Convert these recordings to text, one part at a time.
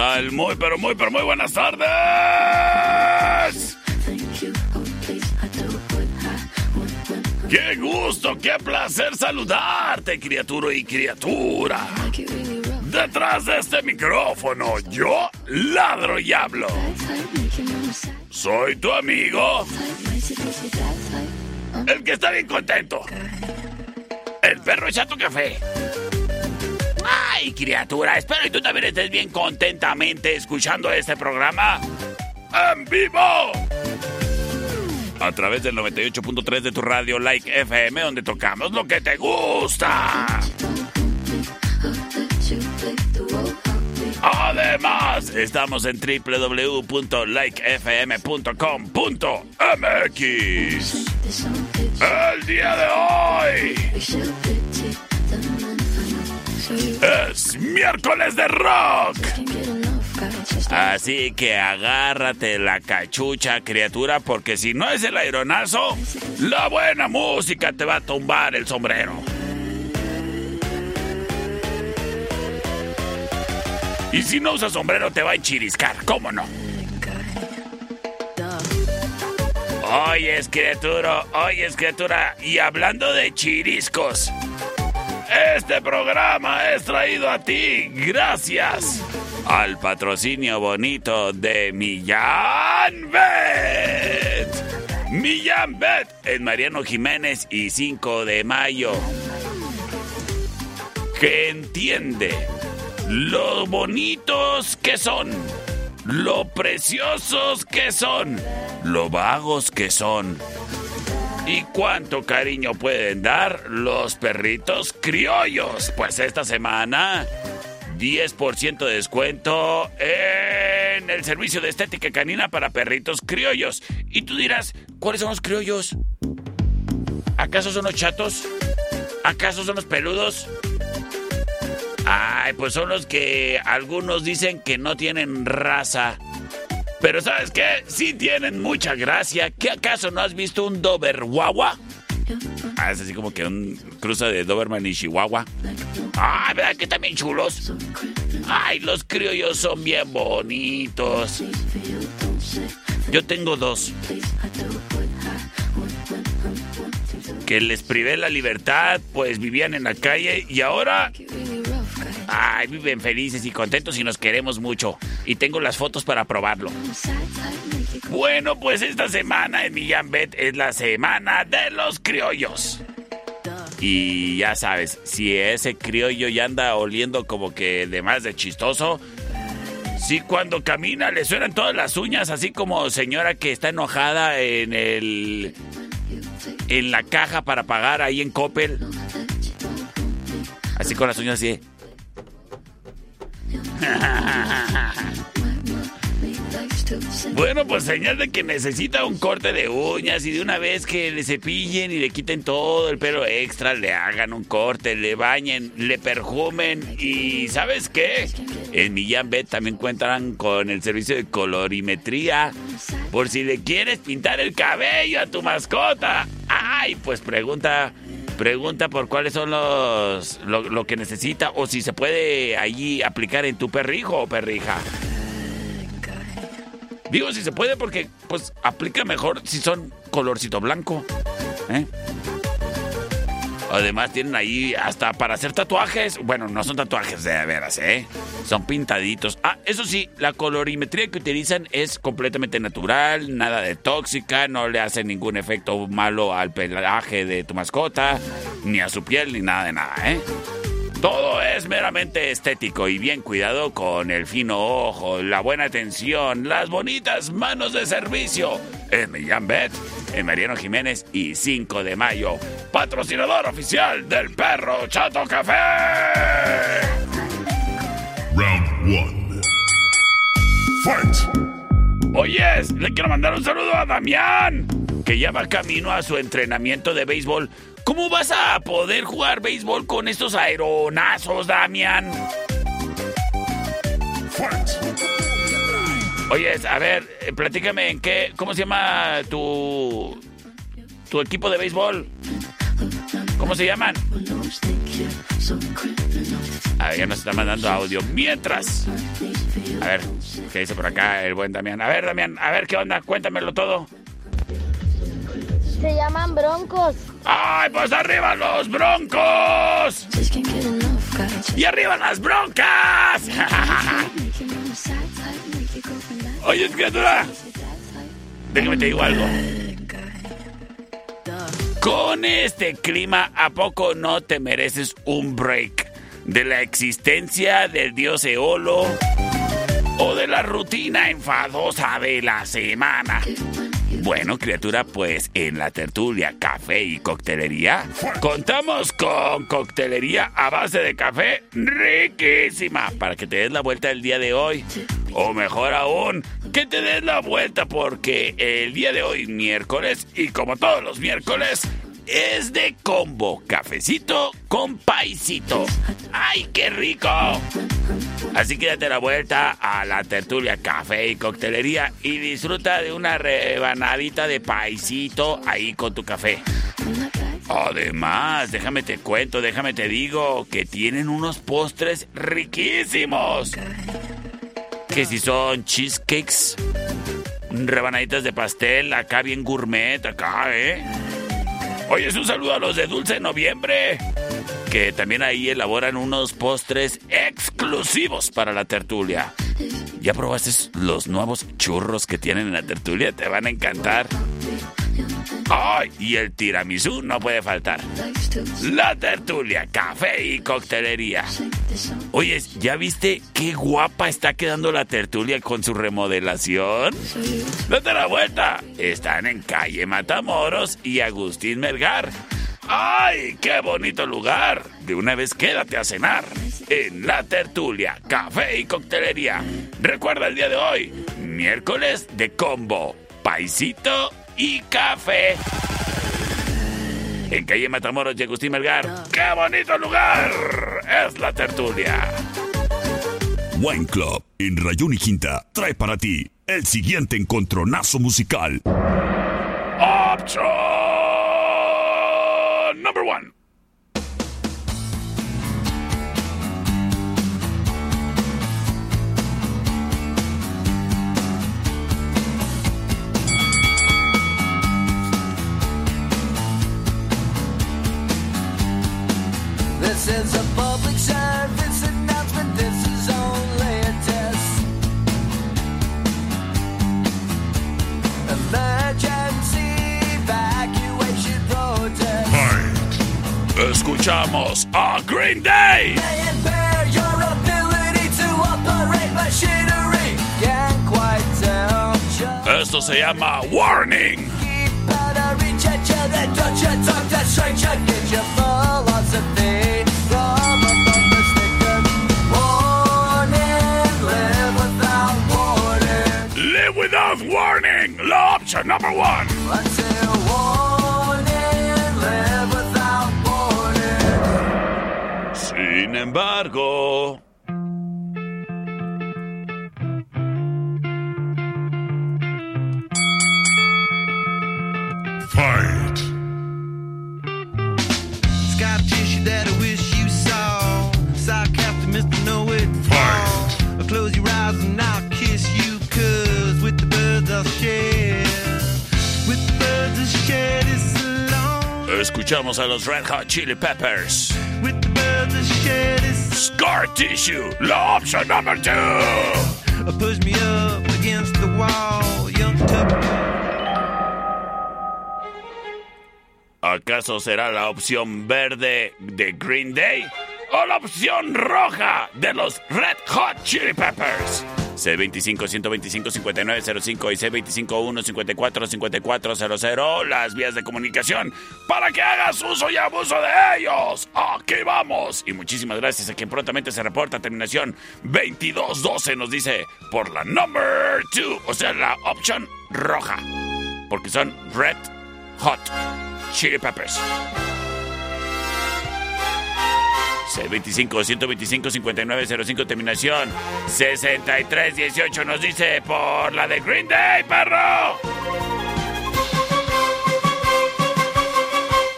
Tal? Muy, pero muy, pero muy buenas tardes. Qué gusto, qué placer saludarte, criatura y criatura. Detrás de este micrófono, yo ladro y hablo. Soy tu amigo, el que está bien contento. El perro chato café. Ay, criatura, espero que tú también estés bien contentamente escuchando este programa en vivo. A través del 98.3 de tu radio Like FM, donde tocamos lo que te gusta. Además, estamos en www.likefm.com.mx. El día de hoy es miércoles de rock. Así que agárrate la cachucha, criatura, porque si no es el aeronazo, la buena música te va a tumbar el sombrero. Y si no usas sombrero te va a enchiriscar, ¿cómo no? Oyes, criatura, oyes, criatura, y hablando de chiriscos, este programa es traído a ti gracias al patrocinio bonito de Millán Bet. Millán Bet en Mariano Jiménez y 5 de mayo. Que entiende lo bonitos que son, lo preciosos que son, lo vagos que son. ¿Y cuánto cariño pueden dar los perritos criollos? Pues esta semana, 10% de descuento en el servicio de estética canina para perritos criollos. Y tú dirás, ¿cuáles son los criollos? ¿Acaso son los chatos? ¿Acaso son los peludos? Ay, pues son los que algunos dicen que no tienen raza. Pero ¿sabes qué? Sí tienen mucha gracia. ¿Qué acaso no has visto un Doberwawa? Ah, es así como que un cruza de Doberman y Chihuahua. Ay, ¿verdad que también chulos? Ay, los criollos son bien bonitos. Yo tengo dos. Que les privé la libertad, pues vivían en la calle y ahora Ay, viven felices y contentos y nos queremos mucho. Y tengo las fotos para probarlo. Bueno, pues esta semana en Millán Bet es la semana de los criollos. Y ya sabes, si ese criollo ya anda oliendo como que de más de chistoso, si cuando camina le suenan todas las uñas, así como señora que está enojada en el. en la caja para pagar ahí en Coppel. Así con las uñas así. Bueno, pues señal de que necesita un corte de uñas y de una vez que le cepillen y le quiten todo el pelo extra, le hagan un corte, le bañen, le perfumen y ¿sabes qué? En Millán Bet también cuentan con el servicio de colorimetría por si le quieres pintar el cabello a tu mascota. Ay, pues pregunta pregunta por cuáles son los lo, que necesita o si se puede allí aplicar en tu perrijo o perrija. Digo si se puede porque pues aplica mejor si son colorcito blanco. ¿eh? Además tienen ahí hasta para hacer tatuajes. Bueno, no son tatuajes de veras, ¿eh? Son pintaditos. Ah, eso sí, la colorimetría que utilizan es completamente natural, nada de tóxica, no le hace ningún efecto malo al pelaje de tu mascota, ni a su piel, ni nada de nada, ¿eh? Todo es meramente estético y bien cuidado con el fino ojo, la buena atención, las bonitas manos de servicio. En Millán Bet, en Mariano Jiménez y 5 de mayo. Patrocinador oficial del Perro Chato Café. Round 1. Fight. Oyes, le quiero mandar un saludo a Damián, que ya va camino a su entrenamiento de béisbol ¿Cómo vas a poder jugar béisbol con estos aeronazos, Damián? Oye, a ver, eh, platícame en qué, ¿cómo se llama tu tu equipo de béisbol? ¿Cómo se llaman? A ver, ya nos está mandando audio. Mientras. A ver, ¿qué dice por acá el buen Damián? A ver, Damián, a ver qué onda, cuéntamelo todo. Se llaman broncos. ¡Ay, pues arriba los broncos! ¡Y arriba las broncas! Oye, criatura. Déjame te digo algo. Con este clima, ¿a poco no te mereces un break de la existencia del dios Eolo o de la rutina enfadosa de la semana? Bueno, criatura, pues en la tertulia Café y Coctelería contamos con coctelería a base de café riquísima para que te des la vuelta el día de hoy. O mejor aún, que te des la vuelta porque el día de hoy, miércoles, y como todos los miércoles, es de combo, cafecito con paisito. ¡Ay, qué rico! Así que date la vuelta a la tertulia café y coctelería y disfruta de una rebanadita de paisito ahí con tu café. Además, déjame te cuento, déjame te digo que tienen unos postres riquísimos. Que si son cheesecakes, rebanaditas de pastel, acá bien gourmet, acá, ¿eh? Oye, es un saludo a los de Dulce Noviembre, que también ahí elaboran unos postres exclusivos para la tertulia. ¿Ya probaste los nuevos churros que tienen en la tertulia? Te van a encantar. ¡Ay! Y el tiramisú no puede faltar. La tertulia, café y coctelería. Oye, ¿ya viste qué guapa está quedando la tertulia con su remodelación? Date la vuelta. Están en calle Matamoros y Agustín Melgar. ¡Ay, qué bonito lugar! De una vez quédate a cenar en La Tertulia, Café y Coctelería. Recuerda el día de hoy, miércoles de combo, paisito y café. En calle Matamoros y Agustín Melgar. ¡Qué bonito lugar! Es La Tertulia. Wine Club en Rayón y Quinta trae para ti el siguiente encontronazo musical. Option number one. Is a public service announcement. This is only a test. Emergency evacuation protest. Escuchamos a Green Day. May impair your ability to operate machinery. Can't quite tell. Esto se llama Warning. keep out of reach at you, then don't you talk to stranger. Get your philosophy to number one. Sin embargo. Escuchamos a los Red Hot Chili Peppers. Scar Tissue, la option number two. alone. Push me up against the wall. Young Tucker. ¿Acaso será la opción verde de Green Day o la opción roja de los Red Hot Chili Peppers? C25-125-5905 y C25-154-5400, las vías de comunicación para que hagas uso y abuso de ellos. Aquí vamos. Y muchísimas gracias a quien prontamente se reporta. Terminación 2212 nos dice por la number 2, o sea, la opción roja. Porque son Red Hot Chili Peppers. C25-125-5905, terminación 6318 nos dice por la de Green Day, perro.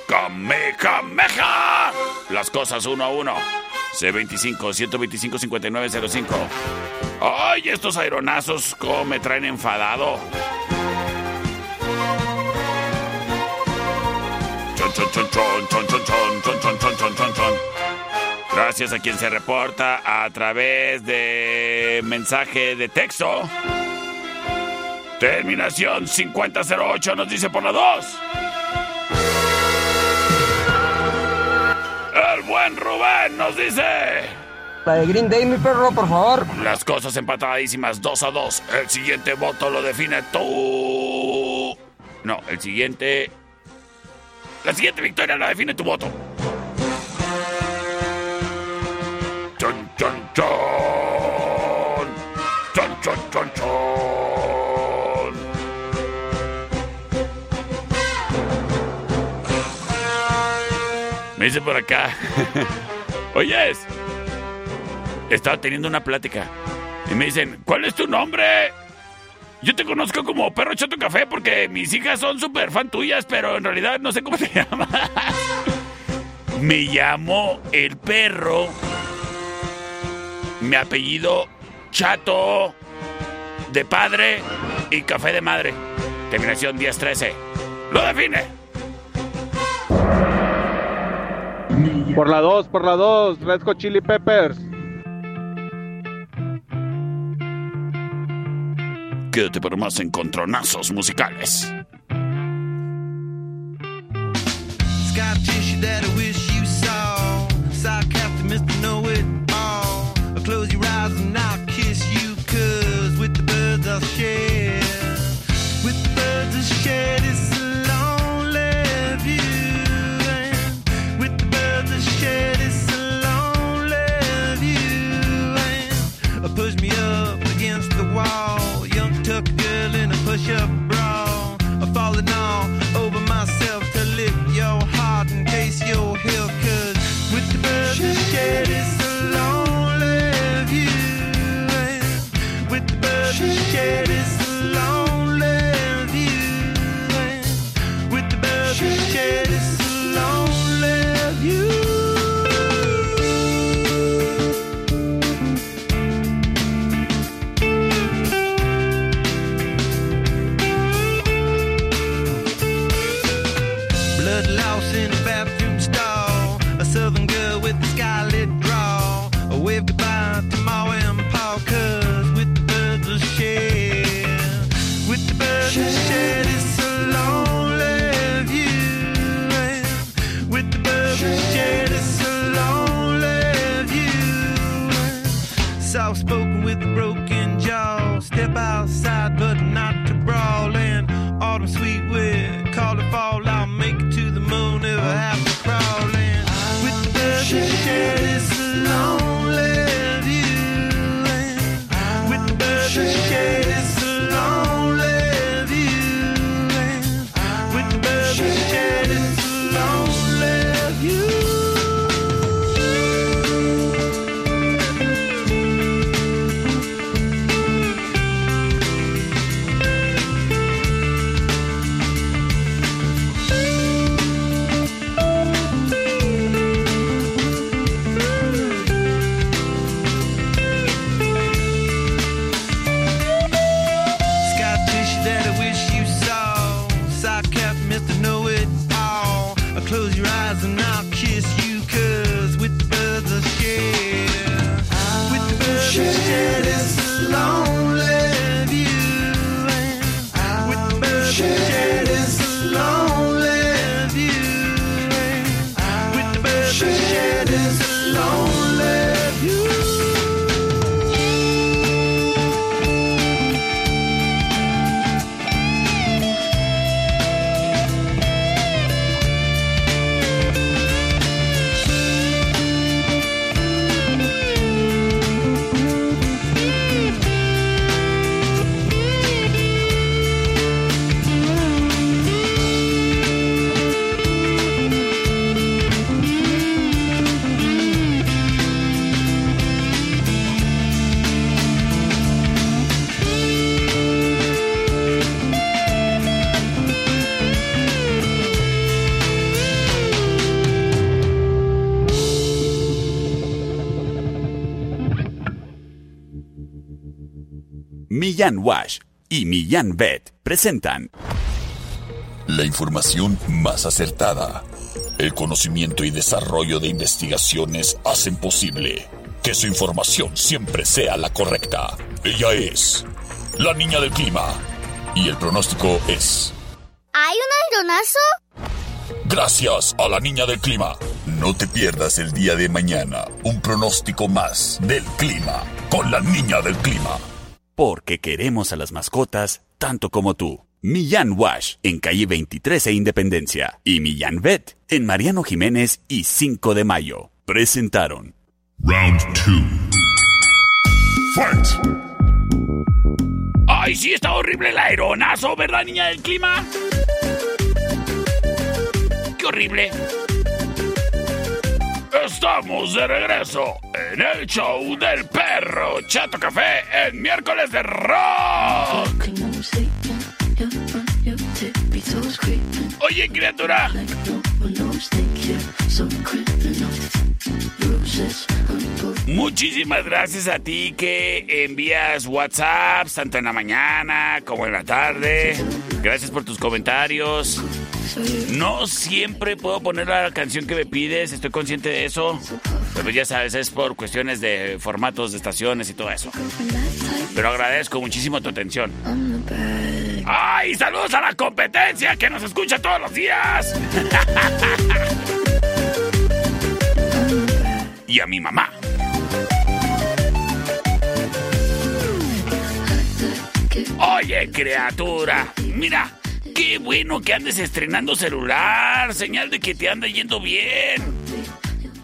¡Kamehameha! Las cosas uno a uno. C25-125-5905. ¡Ay, estos aeronazos cómo me traen enfadado! Chon, chon, chon, chon, chon, chon, chon, chon, chon. Gracias a quien se reporta a través de mensaje de texto. Terminación 5008 nos dice por la 2. El buen Rubén nos dice. La de Green Day, mi perro, por favor. Las cosas empatadísimas 2 a 2. El siguiente voto lo define tú. No, el siguiente. La siguiente victoria la define tu voto. Chon, chon, chon. Chon, chon. Me dice por acá. Oyes. Estaba teniendo una plática. Y me dicen, ¿cuál es tu nombre? Yo te conozco como Perro Chato Café porque mis hijas son súper fan tuyas, pero en realidad no sé cómo te llamas. Me llamo El Perro. Mi apellido Chato de padre y Café de madre. Terminación 1013. Lo define. Por la 2, por la 2, Red Hot Chili Peppers. Quédate para más encontronazos musicales. Scar tissue that I wish you saw. Sarcastic, Mr. Know It. Close your eyes and I'll Millán Wash y Millán Vet presentan La información más acertada. El conocimiento y desarrollo de investigaciones hacen posible que su información siempre sea la correcta. Ella es la niña del clima. Y el pronóstico es... ¿Hay un aldonazo? Gracias a la niña del clima. No te pierdas el día de mañana un pronóstico más del clima con la niña del clima. Porque queremos a las mascotas tanto como tú. Millán Wash en calle 23 e Independencia y Millán Vet en Mariano Jiménez y 5 de Mayo. Presentaron Round 2. Fight. Ay, sí, está horrible el aeronazo, ¿verdad, niña del clima? Qué horrible. Estamos de regreso en el show del perro Chato Café en miércoles de rock. Oye, criatura. Muchísimas gracias a ti que envías WhatsApp tanto en la mañana como en la tarde. Gracias por tus comentarios. No siempre puedo poner la canción que me pides, estoy consciente de eso. Pero ya sabes, es por cuestiones de formatos de estaciones y todo eso. Pero agradezco muchísimo tu atención. ¡Ay! ¡Saludos a la competencia que nos escucha todos los días! y a mi mamá. Oye, criatura, mira, qué bueno que andes estrenando celular, señal de que te anda yendo bien.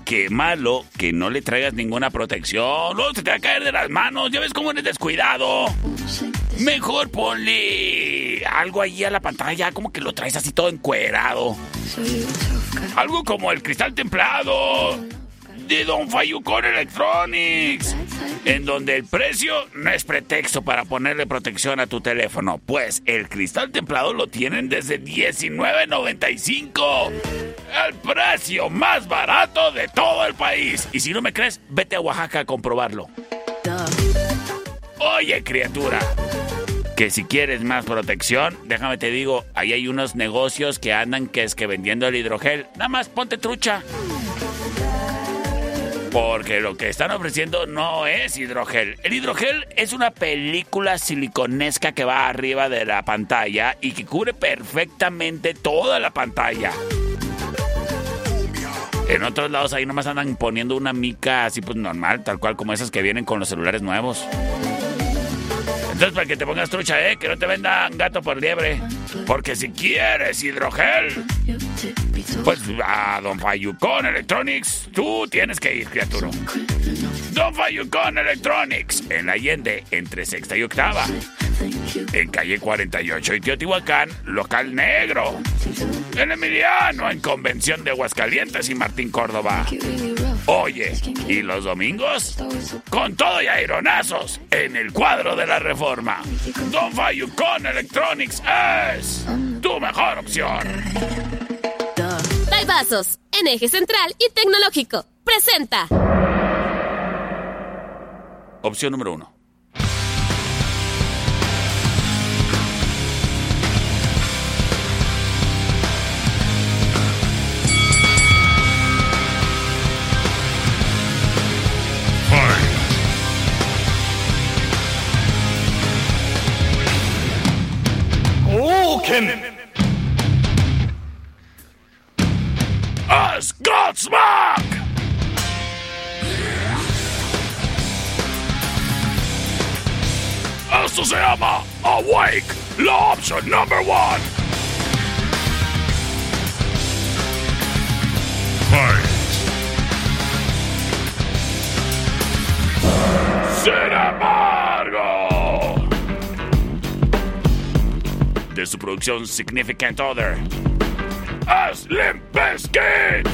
Qué malo que no le traigas ninguna protección, luego se te va a caer de las manos, ya ves cómo eres descuidado. Mejor ponle algo ahí a la pantalla, como que lo traes así todo encuerado. Algo como el cristal templado de Don Electronics, en donde el precio no es pretexto para ponerle protección a tu teléfono, pues el cristal templado lo tienen desde $19.95, el precio más barato de todo el país. Y si no me crees, vete a Oaxaca a comprobarlo. Oye, criatura. Que si quieres más protección, déjame te digo, ahí hay unos negocios que andan que es que vendiendo el hidrogel. Nada más ponte trucha. Porque lo que están ofreciendo no es hidrogel. El hidrogel es una película siliconesca que va arriba de la pantalla y que cubre perfectamente toda la pantalla. En otros lados ahí nomás andan poniendo una mica así pues normal, tal cual como esas que vienen con los celulares nuevos. Entonces para que te pongas trucha, eh, que no te vendan gato por liebre. Porque si quieres hidrogel, pues a Don Fayucón Electronics, tú tienes que ir, criatura. Don Fayucón Electronics, en Allende, entre sexta y octava. En calle 48 y Teotihuacán, local negro. En Emiliano, en Convención de Aguascalientes y Martín Córdoba. Oye, ¿y los domingos? Con todo y aeronazos, en el cuadro de la reforma. Don Fayucón Electronics es tu mejor opción. Vasos, en eje central y tecnológico. Presenta. Opción número uno. Oken! as Godsmack! Esto se llama Awake, la opción number one. Fight. Sin embargo, de su producción Significant Other, as Bizkit.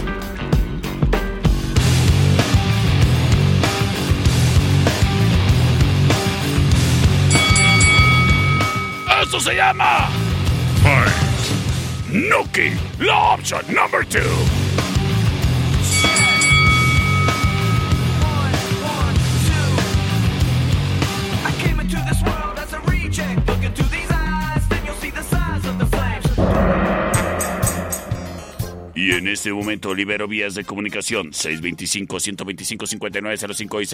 Esto se llama Nuki, la opción number two. En este momento libero vías de comunicación 625-125-5905 y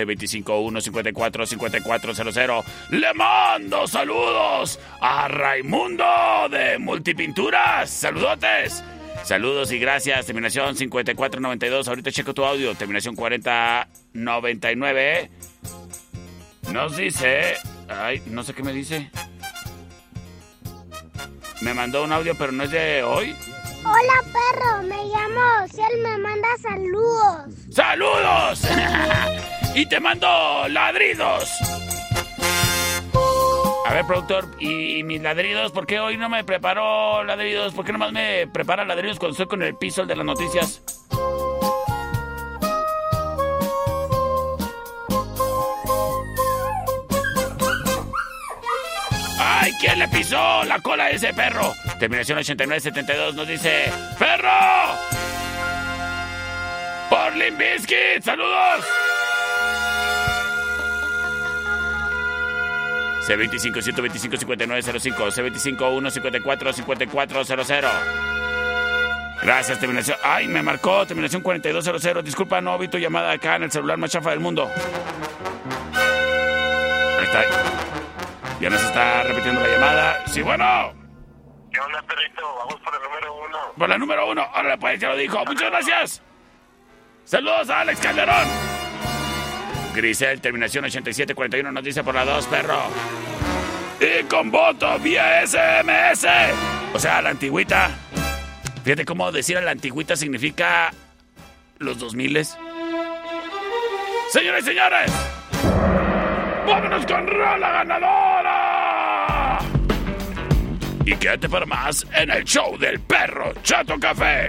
625-154-5400. Le mando saludos a Raimundo de Multipinturas. Saludotes. Saludos y gracias. Terminación 5492. Ahorita checo tu audio. Terminación 4099. Nos dice... Ay, no sé qué me dice. Me mandó un audio, pero no es de hoy. Hola, perro. Me llamo Ciel. Me manda saludos. ¡Saludos! y te mando ladridos. A ver, productor, ¿y, y mis ladridos? ¿Por qué hoy no me preparó ladridos? ¿Por qué nomás me prepara ladridos cuando estoy con el piso el de las noticias? ¡Ay, quién le pisó la cola a ese perro! Terminación 8972 nos dice: ¡Perro! ¡Por Limbiskit! ¡Saludos! C25 125 5905 C25 154 5400 Gracias, terminación. ¡Ay, me marcó! Terminación 4200. Disculpa, no vi tu llamada acá en el celular más chafa del mundo. Ya nos está repitiendo la llamada. Sí, bueno. ¿Qué onda, perrito? Vamos por el número uno. Por la número uno. Ahora pues, ya lo dijo. Muchas gracias. Saludos a Alex Calderón. Grisel, terminación 8741, nos dice por la 2, perro. Y con voto vía SMS. O sea, la antigüita. Fíjate cómo decir a la antigüita significa los 2000 Señores y señores, vámonos con Rola Ganadora. Y quédate para más en el show del perro Chato Café.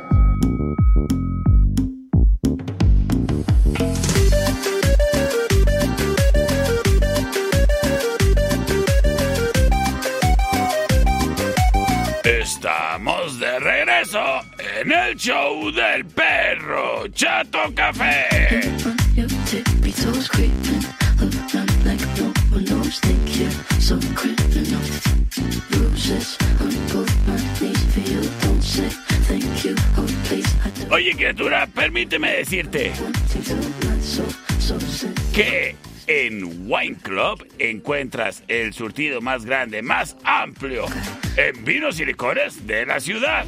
En el show del perro Chato Café. Oye, criatura, permíteme decirte que en Wine Club encuentras el surtido más grande, más amplio en vinos y licores de la ciudad.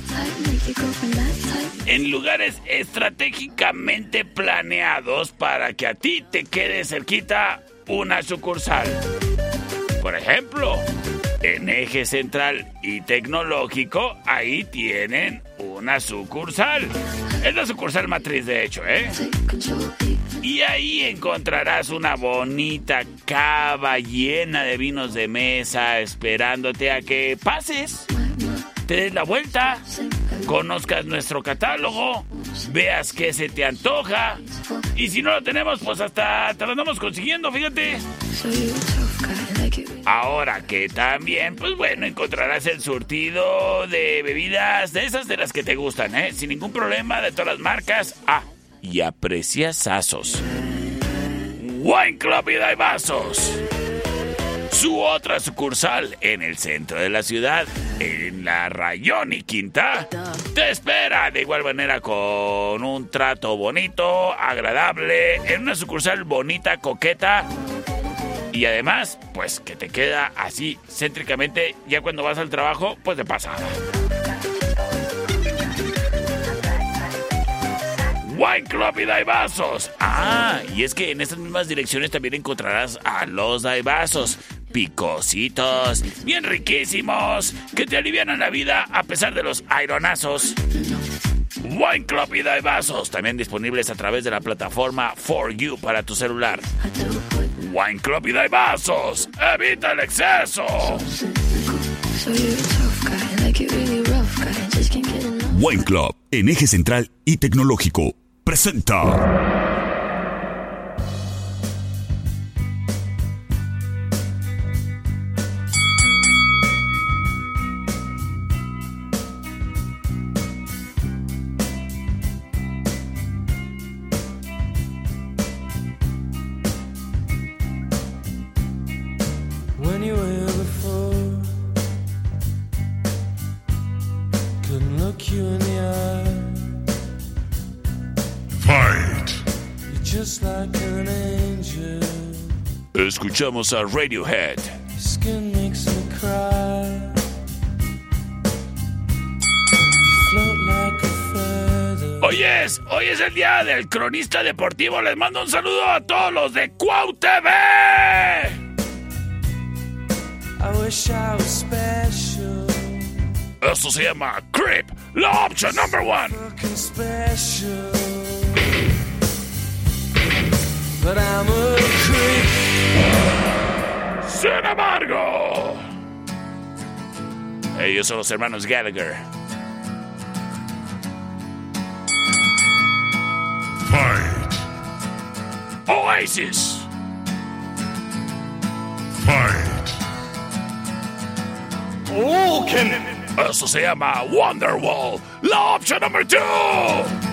En lugares estratégicamente planeados para que a ti te quede cerquita una sucursal. Por ejemplo, en Eje Central y Tecnológico, ahí tienen una sucursal. Es la sucursal matriz, de hecho, ¿eh? Y ahí encontrarás una bonita cava llena de vinos de mesa esperándote a que pases, te des la vuelta, conozcas nuestro catálogo, veas qué se te antoja. Y si no lo tenemos, pues hasta te lo andamos consiguiendo, fíjate. Ahora que también, pues bueno, encontrarás el surtido de bebidas de esas de las que te gustan, ¿eh? Sin ningún problema, de todas las marcas. Ah, y aprecias asos. Wine Club y Vasos. Su otra sucursal en el centro de la ciudad, en la Rayón y Quinta, te espera de igual manera con un trato bonito, agradable, en una sucursal bonita, coqueta. Y además, pues que te queda así céntricamente, ya cuando vas al trabajo, pues de pasada. Wine Club y Daibazos. Ah, y es que en estas mismas direcciones también encontrarás a los Daibazos. Picositos, bien riquísimos, que te alivian la vida a pesar de los aironazos. Wine Club y Daibazos, también disponibles a través de la plataforma For You para tu celular. Wine Club y Daibazos, evita el exceso. Wine Club, en eje central y tecnológico, presenta. Escuchamos a Radiohead. Skin makes me cry. You float like a feather. Hoy es, hoy es el día del cronista deportivo. Les mando un saludo a todos los de Cuau TV. I wish I was special, Esto se llama Creep, la opción number one. Fucking. But I'm a creep. Sin embargo, ellos son los hermanos Gallagher. Fight! Oasis. Fight! Esto se llama Wonderwall, la opción number two.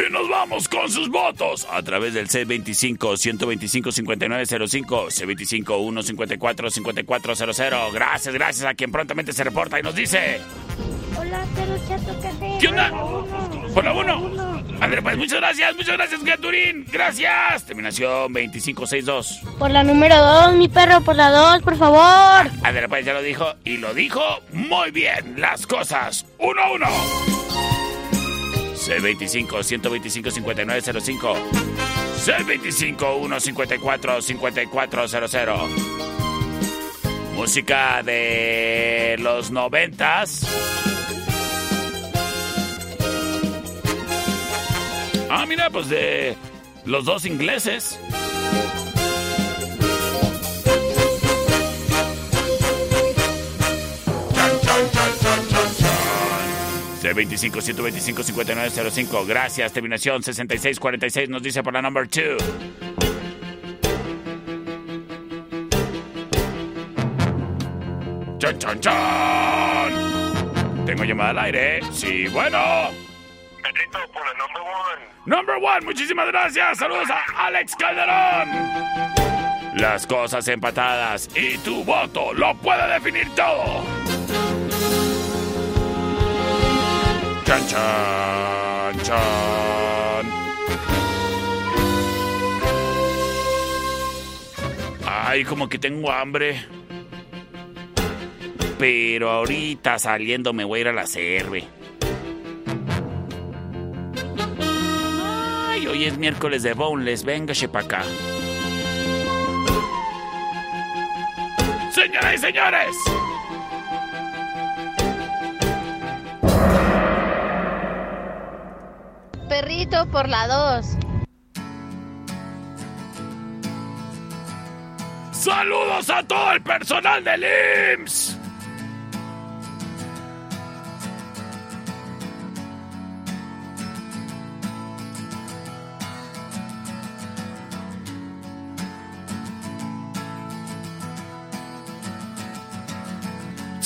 Y nos vamos con sus votos a través del C25-125-5905, C25-154-5400. Gracias, gracias a quien prontamente se reporta y nos dice... Hola, Cero Chato Café. ¿Qué onda? Por la 1. André, pues muchas gracias, muchas gracias, Gaturín. Gracias. Terminación 2562. Por la número 2, mi perro, por la 2, por favor. André, pues ya lo dijo y lo dijo muy bien. Las cosas 1 a 1. C25-125-5905. C25-154-5400. Música de los noventas. Ah, mira, pues de los dos ingleses. C25 125 5905. Gracias. Terminación 6646 nos dice por la number 2. ¡Chan, chan, chan! Tengo llamada al aire. Sí, bueno. Pedrito, por la number one. Number one, muchísimas gracias. Saludos a Alex Calderón. Las cosas empatadas y tu voto lo puede definir todo. Chan, chan, chan. Ay, como que tengo hambre. Pero ahorita saliendo me voy a ir a la cerve. Ay, hoy es miércoles de boneless. Véngase para acá. Señoras y señores. Perrito, por la 2. Saludos a todo el personal del IMSS.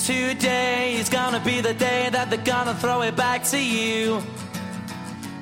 Today is gonna be the day that they're gonna throw it back to you.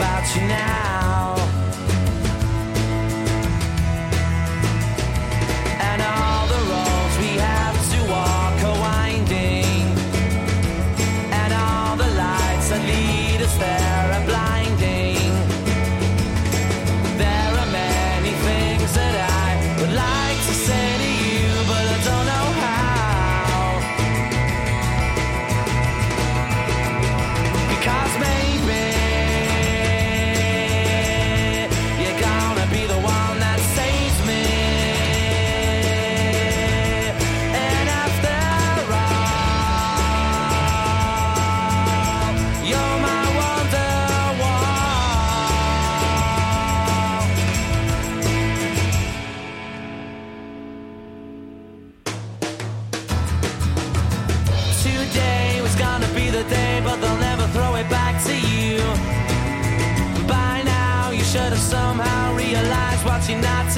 About you now.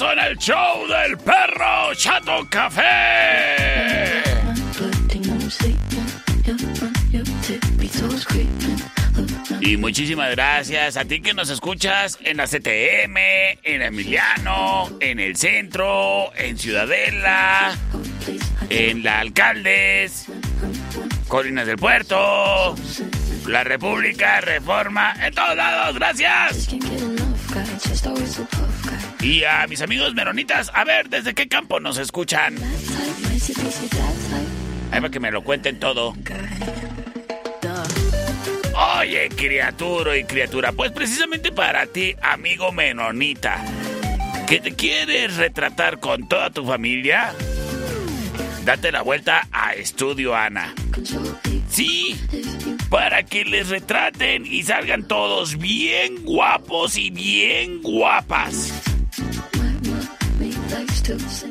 En el show del perro Chato Café. Y muchísimas gracias a ti que nos escuchas en la CTM, en Emiliano, en el centro, en Ciudadela, en la Alcaldes, Colinas del Puerto, la República, Reforma, en todos lados. Gracias. Y a mis amigos meronitas, a ver, ¿desde qué campo nos escuchan? Ahí para que me lo cuenten todo. Oye, criatura y criatura, pues precisamente para ti, amigo menonita, que te quieres retratar con toda tu familia, date la vuelta a Estudio Ana. Sí, para que les retraten y salgan todos bien guapos y bien guapas.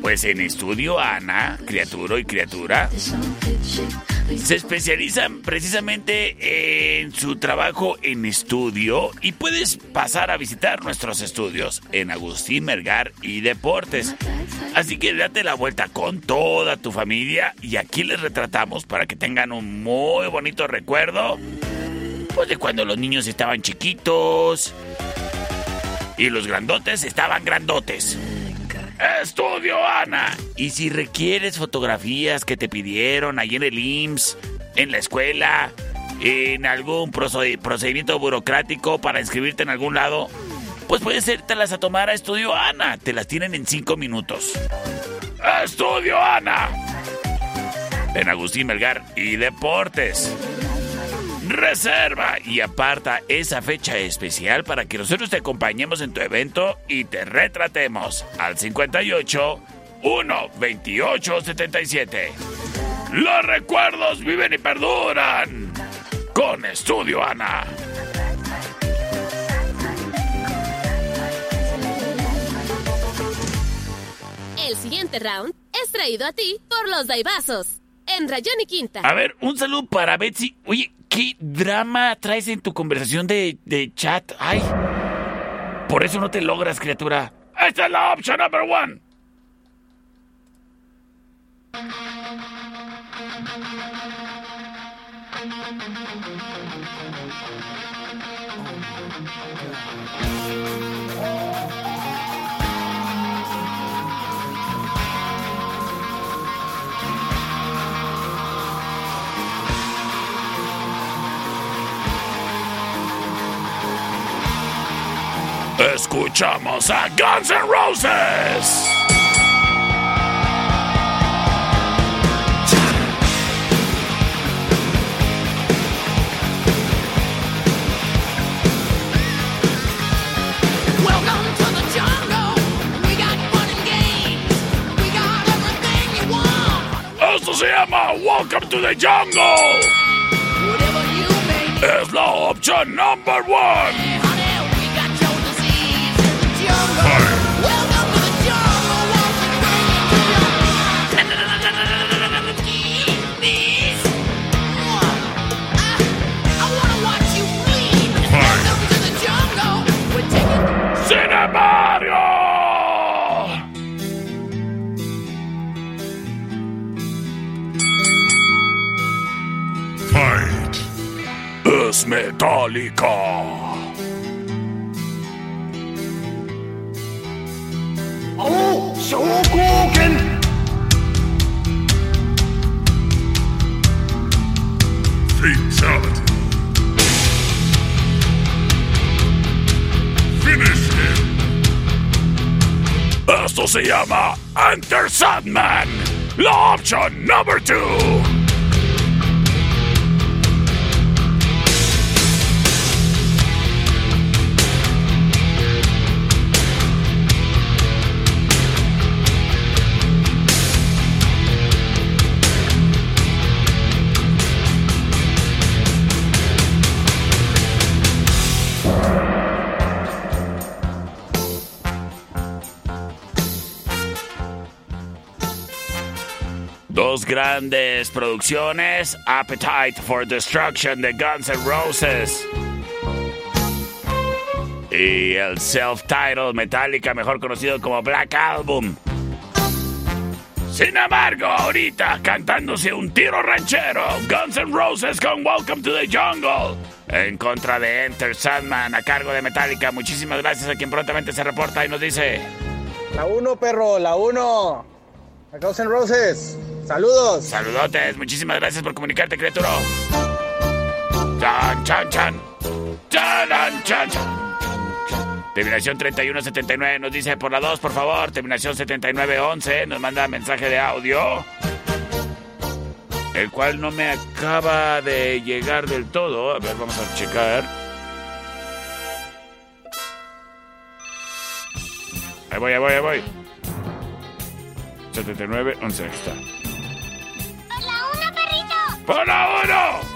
Pues en Estudio Ana, criatura y criatura, se especializan precisamente en su trabajo en estudio y puedes pasar a visitar nuestros estudios en Agustín Mergar y Deportes. Así que date la vuelta con toda tu familia y aquí les retratamos para que tengan un muy bonito recuerdo pues de cuando los niños estaban chiquitos y los grandotes estaban grandotes. Estudio Ana. Y si requieres fotografías que te pidieron ahí en el IMSS, en la escuela, en algún proced- procedimiento burocrático para inscribirte en algún lado, pues puedes las a tomar a Estudio Ana. Te las tienen en cinco minutos. Estudio Ana. En Agustín Melgar y Deportes. Reserva y aparta esa fecha especial para que nosotros te acompañemos en tu evento y te retratemos al 58 1 28 77. Los recuerdos viven y perduran con Estudio Ana. El siguiente round es traído a ti por los Daibazos. En Rayón Quinta. A ver, un saludo para Betsy. Oye, ¿qué drama traes en tu conversación de, de chat? Ay, por eso no te logras, criatura. Esta es la opción number one. Escuchamos a Guns N' Roses. Welcome to the jungle. We got fun and games. We got everything you want. Esto se llama Welcome to the Jungle. Whatever you make, Es la opción number one. Metálica. Oh, Shogoken! Fatality! Finish him! Esto se llama Enter Sandman. La opción number two. Grandes producciones, Appetite for Destruction de Guns N' Roses. Y el self-titled Metallica, mejor conocido como Black Album. Sin embargo, ahorita cantándose un tiro ranchero, Guns N' Roses con Welcome to the Jungle. En contra de Enter Sandman a cargo de Metallica. Muchísimas gracias a quien prontamente se reporta y nos dice... La 1, perro, la 1. A N' Roses. Saludos. Saludotes, muchísimas gracias por comunicarte, criatura. Chan, chan, chan. Chan, chan, chan. Terminación 3179 nos dice por la 2, por favor. Terminación 7911 nos manda mensaje de audio. El cual no me acaba de llegar del todo. A ver, vamos a checar. Ahí voy, ahí voy, ahí voy. 7911, ahí está. ¡Por la una, perrito! ¡Por la 1!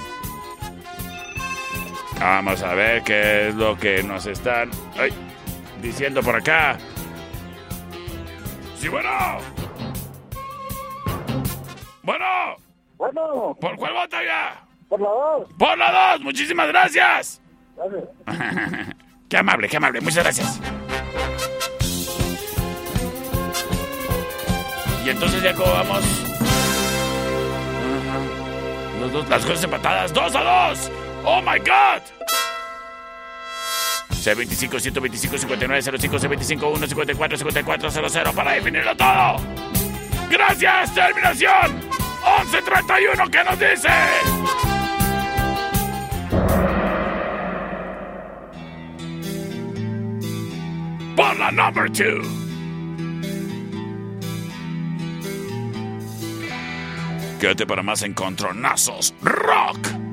Vamos a ver qué es lo que nos están ay, diciendo por acá. Sí, bueno. Bueno. Bueno. ¿Por cuál vota ya? Por la 2. Por la 2. Muchísimas gracias. Gracias. qué amable, qué amable. Muchas gracias. Y entonces ya cómo vamos. Ajá. Los dos, las cosas empatadas. ¡Dos a dos! ¡Oh my God! C25 125 59 05 C25 1 54 54 00 para definirlo todo. Gracias, terminación 1131 ¿qué nos dice? Por la number 2. Quédate para más encontronazos rock.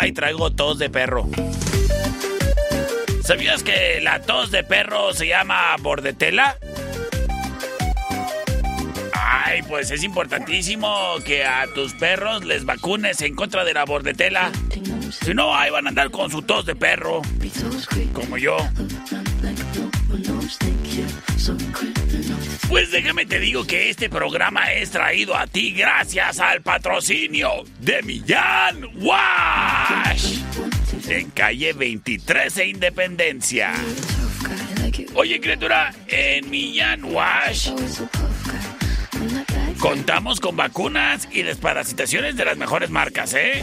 Ay, traigo tos de perro. ¿Sabías que la tos de perro se llama bordetela? Ay, pues es importantísimo que a tus perros les vacunes en contra de la bordetela. Si no, ahí van a andar con su tos de perro. Como yo. Pues déjame te digo que este programa es traído a ti gracias al patrocinio de Millán Wash. En calle 23 e Independencia. Oye, criatura, en Millán Wash contamos con vacunas y desparasitaciones de las mejores marcas, ¿eh?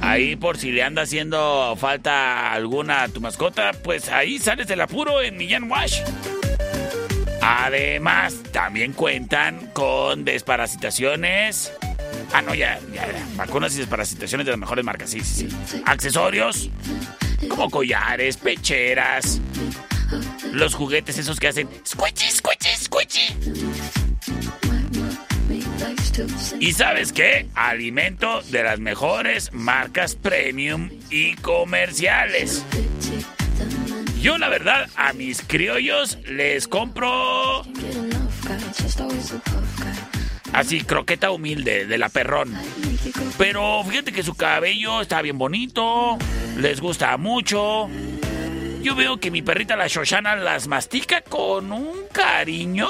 Ahí por si le anda haciendo falta alguna a tu mascota, pues ahí sales del apuro en Millán Wash. Además, también cuentan con desparasitaciones. Ah, no, ya, ya, ya. Vacunas y desparasitaciones de las mejores marcas, sí, sí, sí. Accesorios, como collares, pecheras. Los juguetes esos que hacen squishy, squishy, squishy. ¿Y sabes qué? Alimento de las mejores marcas premium y comerciales. Yo la verdad a mis criollos les compro así croqueta humilde de la perrón. Pero fíjate que su cabello está bien bonito, les gusta mucho. Yo veo que mi perrita la Shoshana las mastica con un cariño.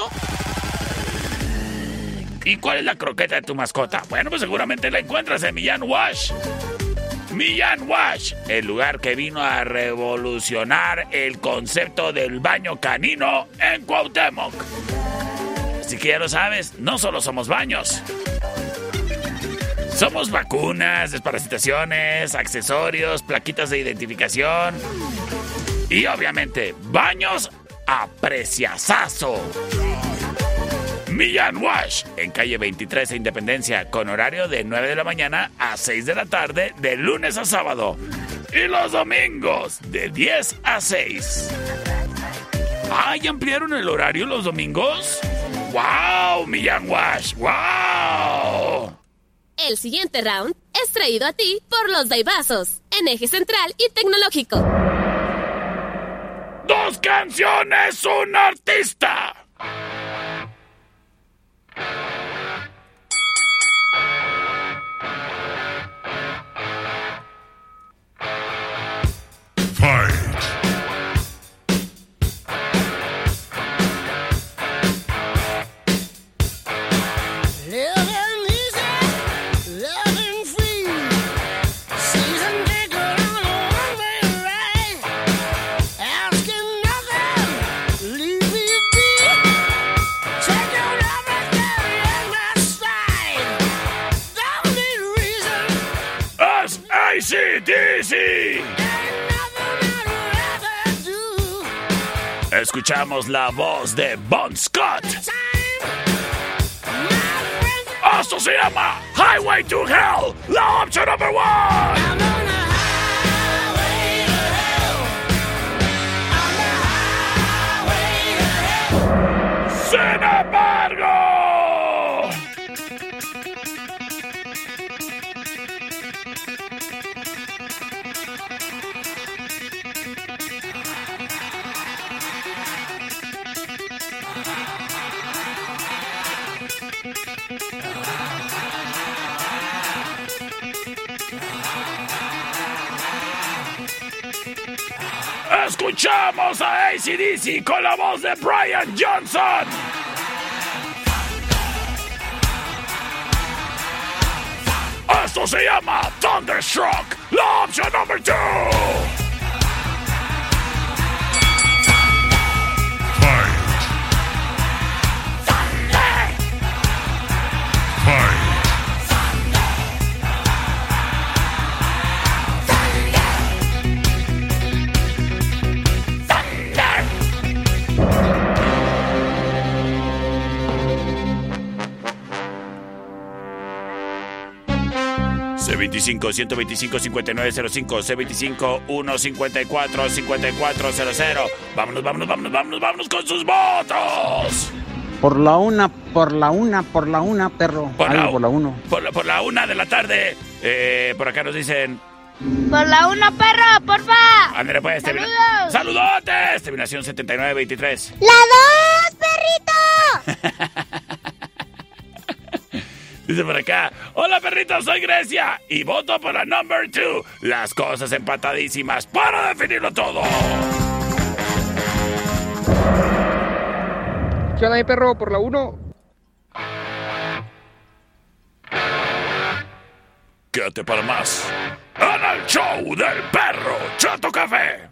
¿Y cuál es la croqueta de tu mascota? Bueno, pues seguramente la encuentras en Millán Wash. Millán Wash, el lugar que vino a revolucionar el concepto del baño canino en Cuauhtémoc. Así que ya lo sabes, no solo somos baños. Somos vacunas, desparasitaciones, accesorios, plaquitas de identificación y obviamente baños a preciazazo. Millán Wash, en calle 23 de Independencia, con horario de 9 de la mañana a 6 de la tarde, de lunes a sábado. Y los domingos, de 10 a 6. Ah, ¿ya ampliaron el horario los domingos? ¡Wow, Millán Wash! ¡Wow! El siguiente round es traído a ti por los Daibazos, en eje central y tecnológico. ¡Dos canciones, un artista! Fight! la voz de Bon Scott. Esto se llama Highway to Hell, la opción número 1. Escuchamos a ACDC con la voz de Brian Johnson. Esto se llama Thunderstruck, la opción número 2. C25-125-5905, C25-154-5400. Vámonos, vámonos, vámonos, vámonos, vámonos con sus votos. Por la una, por la una, por la una, perro. Por Algo la- por la uno. Por la, por la una de la tarde. Eh, por acá nos dicen. Por la una, perro, porfa. Ándale, pues. termina- Saludos. ¡Saludotes! Terminación 7923. La dos, perrito. Dice por acá, hola perrito, soy Grecia y voto por la number two. Las cosas empatadísimas para definirlo todo. ¿Qué onda, mi perro? Por la 1. Quédate para más. En el show del perro Chato Café.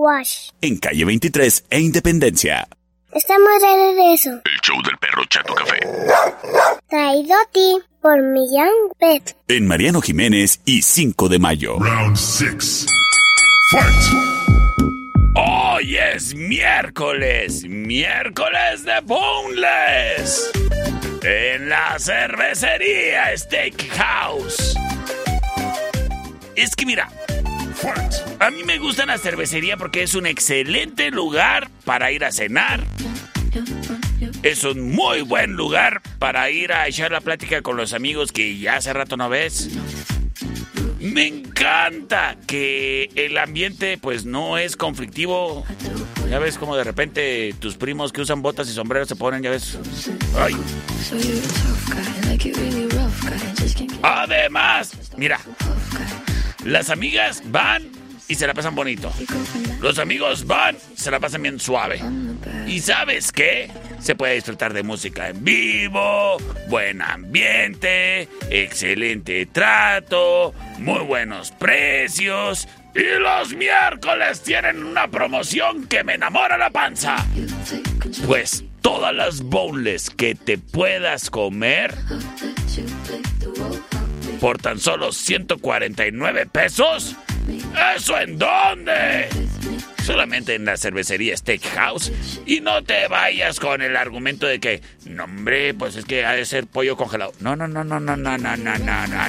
Wash. En calle 23 e Independencia. Estamos de regreso. El show del perro Chato Café. Traído a ti por Millán Pet. En Mariano Jiménez y 5 de mayo. Round 6. Fight! Hoy es miércoles, miércoles de Boneless. En la cervecería Steakhouse. Es que mira, a mí me gusta la cervecería porque es un excelente lugar para ir a cenar. Es un muy buen lugar para ir a echar la plática con los amigos que ya hace rato no ves. Me encanta que el ambiente pues no es conflictivo. Ya ves como de repente tus primos que usan botas y sombreros se ponen, ya ves. Ay. Además, mira, las amigas van y se la pasan bonito. Los amigos van, se la pasan bien suave. ¿Y sabes qué? Se puede disfrutar de música en vivo, buen ambiente, excelente trato, muy buenos precios. Y los miércoles tienen una promoción que me enamora la panza. Pues todas las bowls que te puedas comer por tan solo 149 pesos. ¿Eso en dónde? Solamente en la cervecería Steakhouse. Y no te vayas con el argumento de que, no hombre, pues es que ha de ser pollo congelado. No, no, no, no, no, no, no, no, no, no.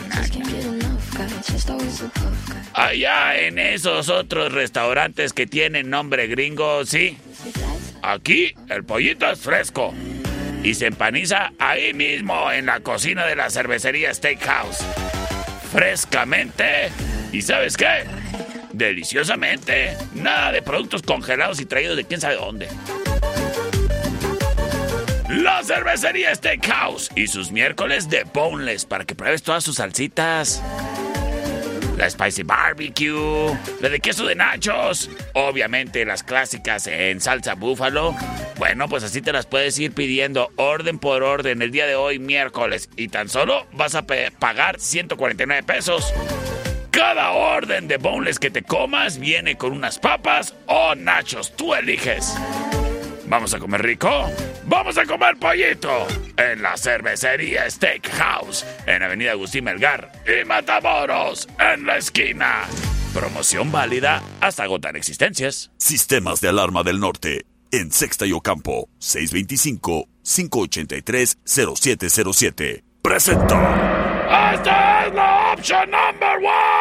Allá en esos otros restaurantes que tienen nombre gringo, sí. Aquí el pollito es fresco. Y se empaniza ahí mismo en la cocina de la cervecería Steakhouse. Frescamente. ¿Y sabes qué? Deliciosamente. Nada de productos congelados y traídos de quién sabe dónde. La cervecería Steakhouse y sus miércoles de boneless para que pruebes todas sus salsitas. La spicy barbecue, la de queso de nachos, obviamente las clásicas en salsa búfalo. Bueno, pues así te las puedes ir pidiendo orden por orden el día de hoy miércoles y tan solo vas a pagar 149 pesos. Cada orden de boneless que te comas viene con unas papas o nachos, tú eliges. ¿Vamos a comer rico? ¡Vamos a comer pollito! En la cervecería Steakhouse, en Avenida Agustín Melgar y Matamoros, en la esquina. Promoción válida hasta agotar existencias. Sistemas de alarma del norte. En Sexta y Ocampo. 625-583-0707. Presentó. ¡Esta es la opción number one!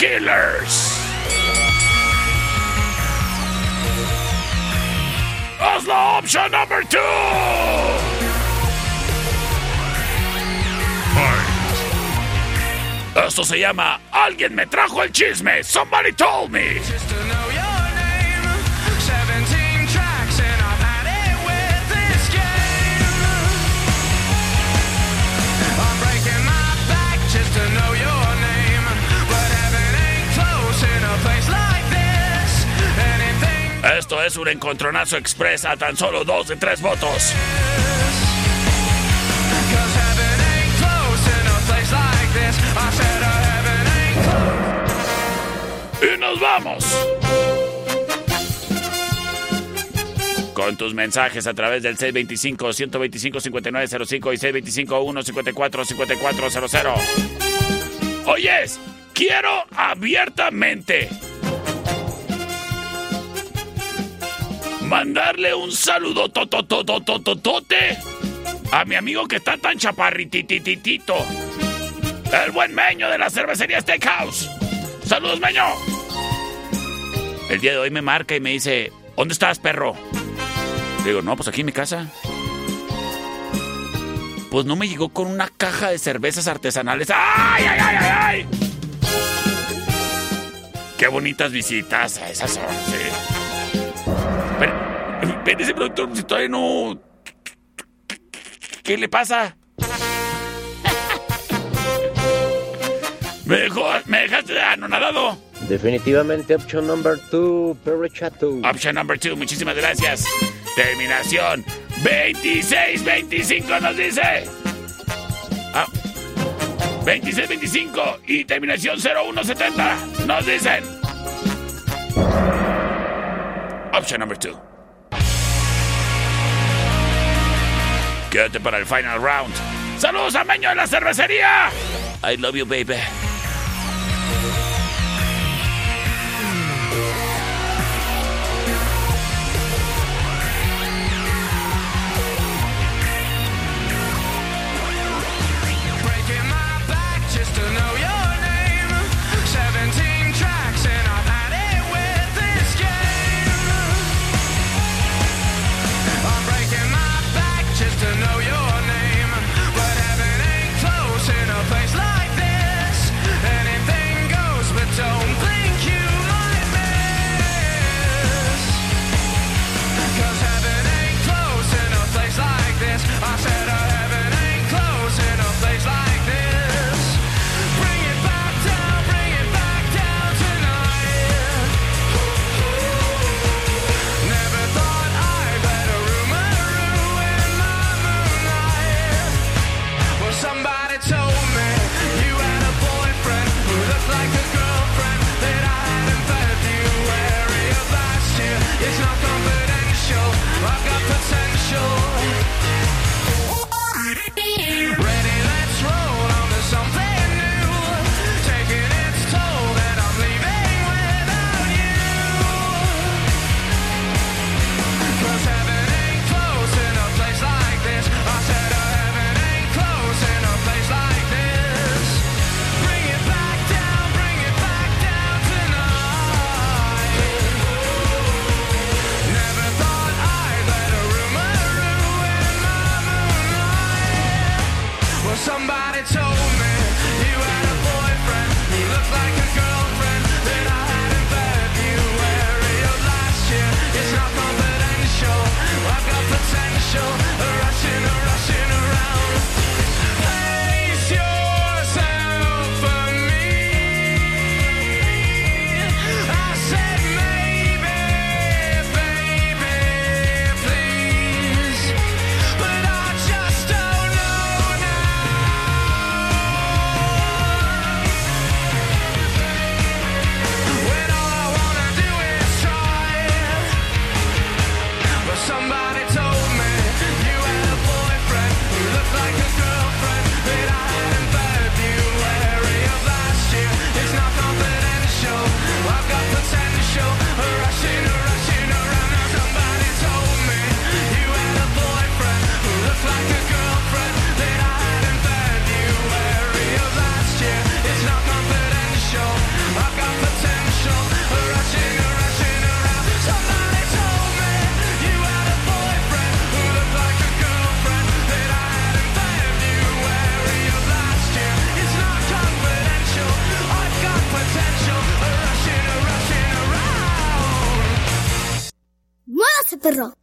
Killers. Es la opción number two. Esto se llama Alguien me trajo el chisme. Somebody told me. Esto es un encontronazo express a tan solo dos de tres votos. Y nos vamos. Con tus mensajes a través del 625-125-5905 y 625-154-5400. Oyes, quiero abiertamente mandarle un saludo totototototote a mi amigo que está tan chaparritititito. El buen Meño de la cervecería Steakhouse. Saludos, Meño. El día de hoy me marca y me dice, ¿dónde estás, perro? Le digo, no, pues aquí en mi casa. Pues no me llegó con una caja de cervezas artesanales. ¡Ay, ay, ay, ay, ay! Qué bonitas visitas esas son, sí. Pero, pero ese productor, si todavía no... ¿Qué le pasa? Me, dejó, me dejaste anonadado. Definitivamente option number two, perro chato. Option number two, muchísimas gracias. Terminación 2625 nos dice. Ah, 2625 y terminación 0170 nos dicen. Option number two. Quédate para el final round. ¡Saludos a Meño de la cervecería! I love you, baby. Breaking my back just to know show.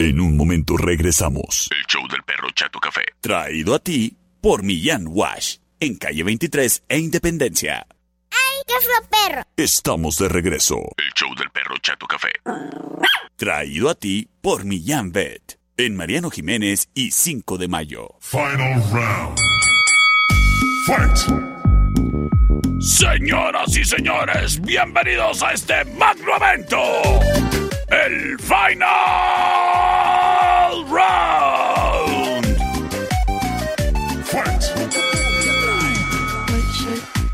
En un momento regresamos. El show del perro Chato Café. Traído a ti por Millán Wash, en calle 23 e Independencia. ¡Ay, qué fue perro! Estamos de regreso. El show del perro Chato Café. Traído a ti por Millán Vet, en Mariano Jiménez y 5 de mayo. Final round. Fight! Señoras y señores, bienvenidos a este magno evento. El Final Round.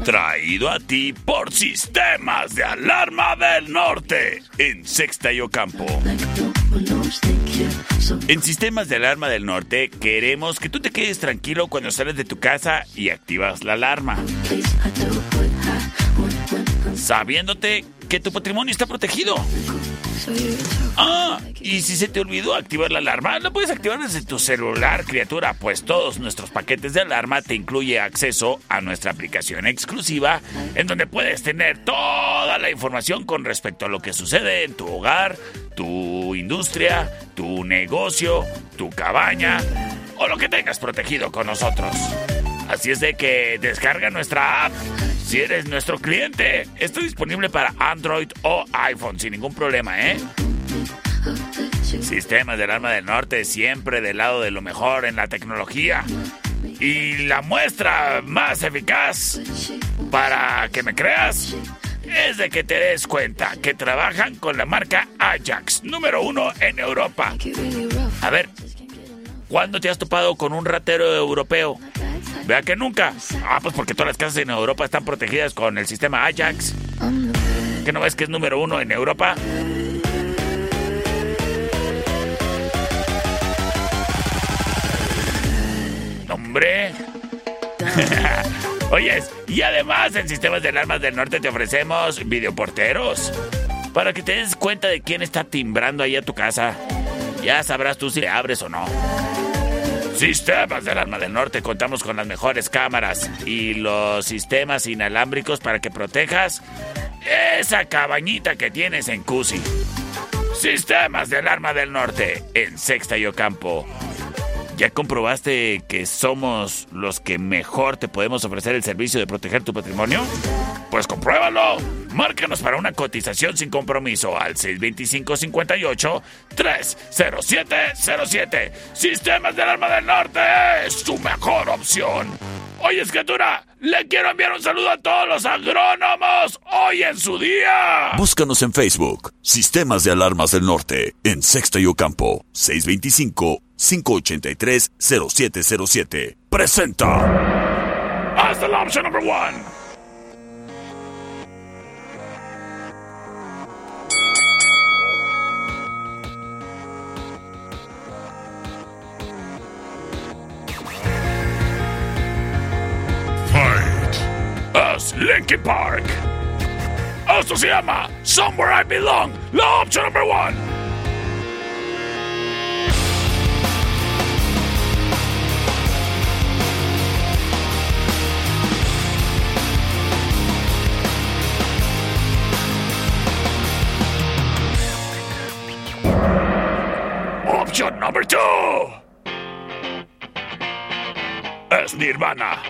Traído a ti por Sistemas de Alarma del Norte en Sexta y Ocampo. En Sistemas de Alarma del Norte queremos que tú te quedes tranquilo cuando sales de tu casa y activas la alarma. Sabiéndote que tu patrimonio está protegido. Ah, y si se te olvidó activar la alarma, la puedes activar desde tu celular, criatura, pues todos nuestros paquetes de alarma te incluye acceso a nuestra aplicación exclusiva, en donde puedes tener toda la información con respecto a lo que sucede en tu hogar, tu industria, tu negocio, tu cabaña o lo que tengas protegido con nosotros. Así es de que descarga nuestra app si eres nuestro cliente. Está disponible para Android o iPhone sin ningún problema, ¿eh? Sistemas del Arma del Norte siempre del lado de lo mejor en la tecnología. Y la muestra más eficaz para que me creas es de que te des cuenta que trabajan con la marca Ajax, número uno en Europa. A ver, ¿cuándo te has topado con un ratero europeo? Vea que nunca. Ah, pues porque todas las casas en Europa están protegidas con el sistema Ajax. ¿Que no ves que es número uno en Europa? Hombre. Oyes, y además en Sistemas de Alarmas del Norte te ofrecemos videoporteros. Para que te des cuenta de quién está timbrando ahí a tu casa. Ya sabrás tú si le abres o no. Sistemas de Alarma del Norte contamos con las mejores cámaras y los sistemas inalámbricos para que protejas esa cabañita que tienes en Cusi. Sistemas de Alarma del Norte en Sexta y Ocampo. ¿Ya comprobaste que somos los que mejor te podemos ofrecer el servicio de proteger tu patrimonio? Pues compruébalo. Márcanos para una cotización sin compromiso al 625-58-30707. Sistemas del Arma del Norte es tu mejor opción. Oye, escritura, le quiero enviar un saludo a todos los agrónomos hoy en su día. Búscanos en Facebook, Sistemas de Alarmas del Norte, en Sexta y Ocampo, 625-583-0707. Presenta. Hasta la opción number one. Es Linkin Park. Esto se llama Somewhere I Belong, la opción number one. Option number two. Es Nirvana.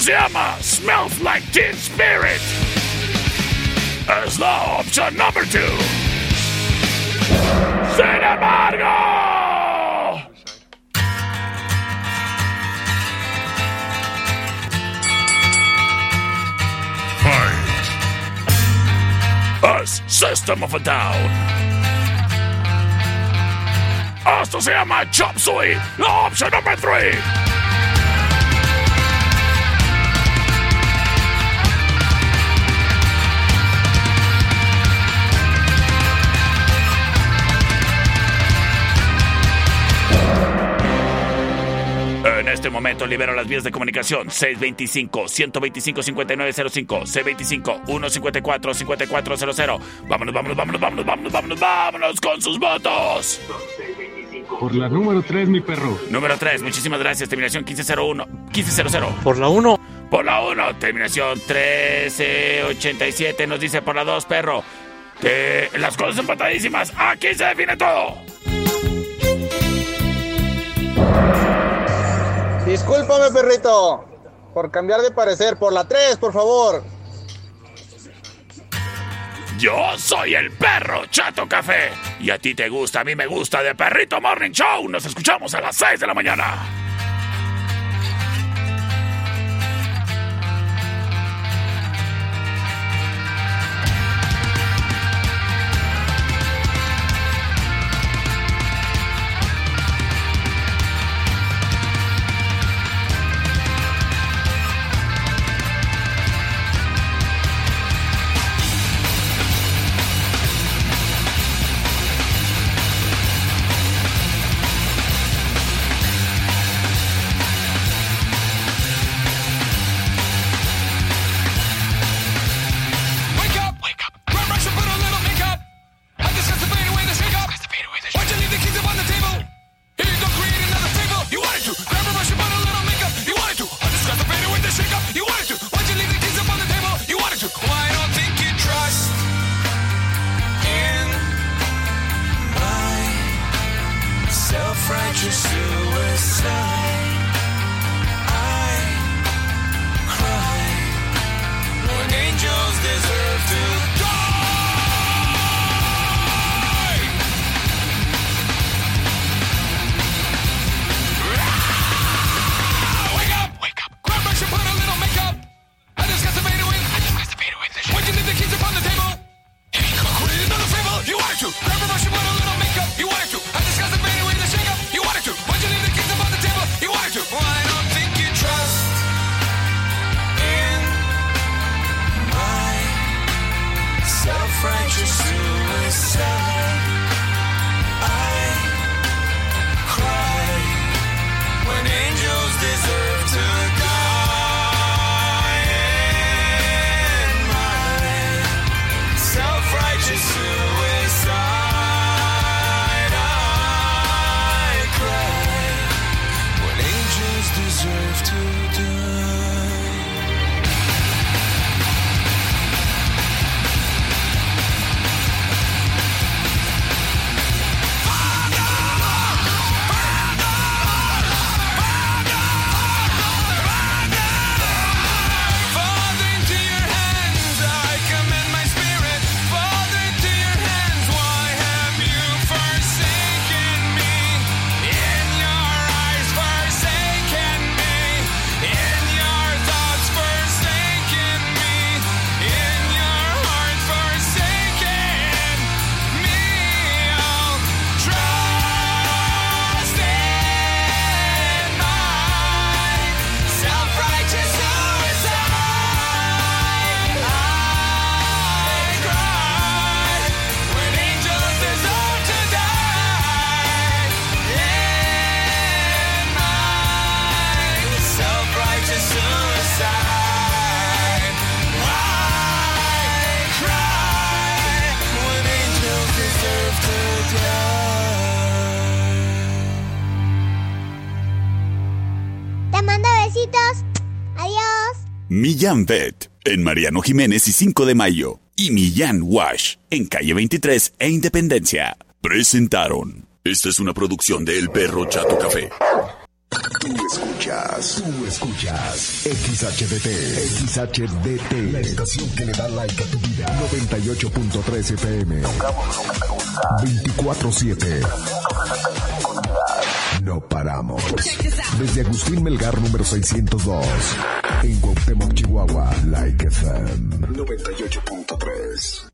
Zima smells like tin spirit. As the option number two. Sin embargo! Us, System of a Down. Esto se llama Chop Suey, la option number 3. Este momento libero las vías de comunicación 625-125-5905, C25-154-5400. Vámonos, vámonos, vámonos, vámonos, vámonos, vámonos, vámonos con sus votos. Por la número 3, mi perro. Número 3, muchísimas gracias. Terminación 1501. 1500. Por la 1. Por la 1, terminación 1387. Nos dice por la 2, perro. Que las cosas empatadísimas. Aquí se define todo. Discúlpame, perrito, por cambiar de parecer. Por la 3, por favor. Yo soy el perro Chato Café. Y a ti te gusta, a mí me gusta de Perrito Morning Show. Nos escuchamos a las 6 de la mañana. you. Grab a bunch of little Millán Vet en Mariano Jiménez y 5 de Mayo. Y Millán Wash en calle 23 e Independencia. Presentaron. Esta es una producción de El Perro Chato Café. Tú escuchas, tú escuchas XHDT, XHDT, la estación que le da like a tu vida. 98.3 FM. 24-7. No paramos. Desde Agustín Melgar número 602. En Cuauhtémoc, Chihuahua. Like FM. 98.3.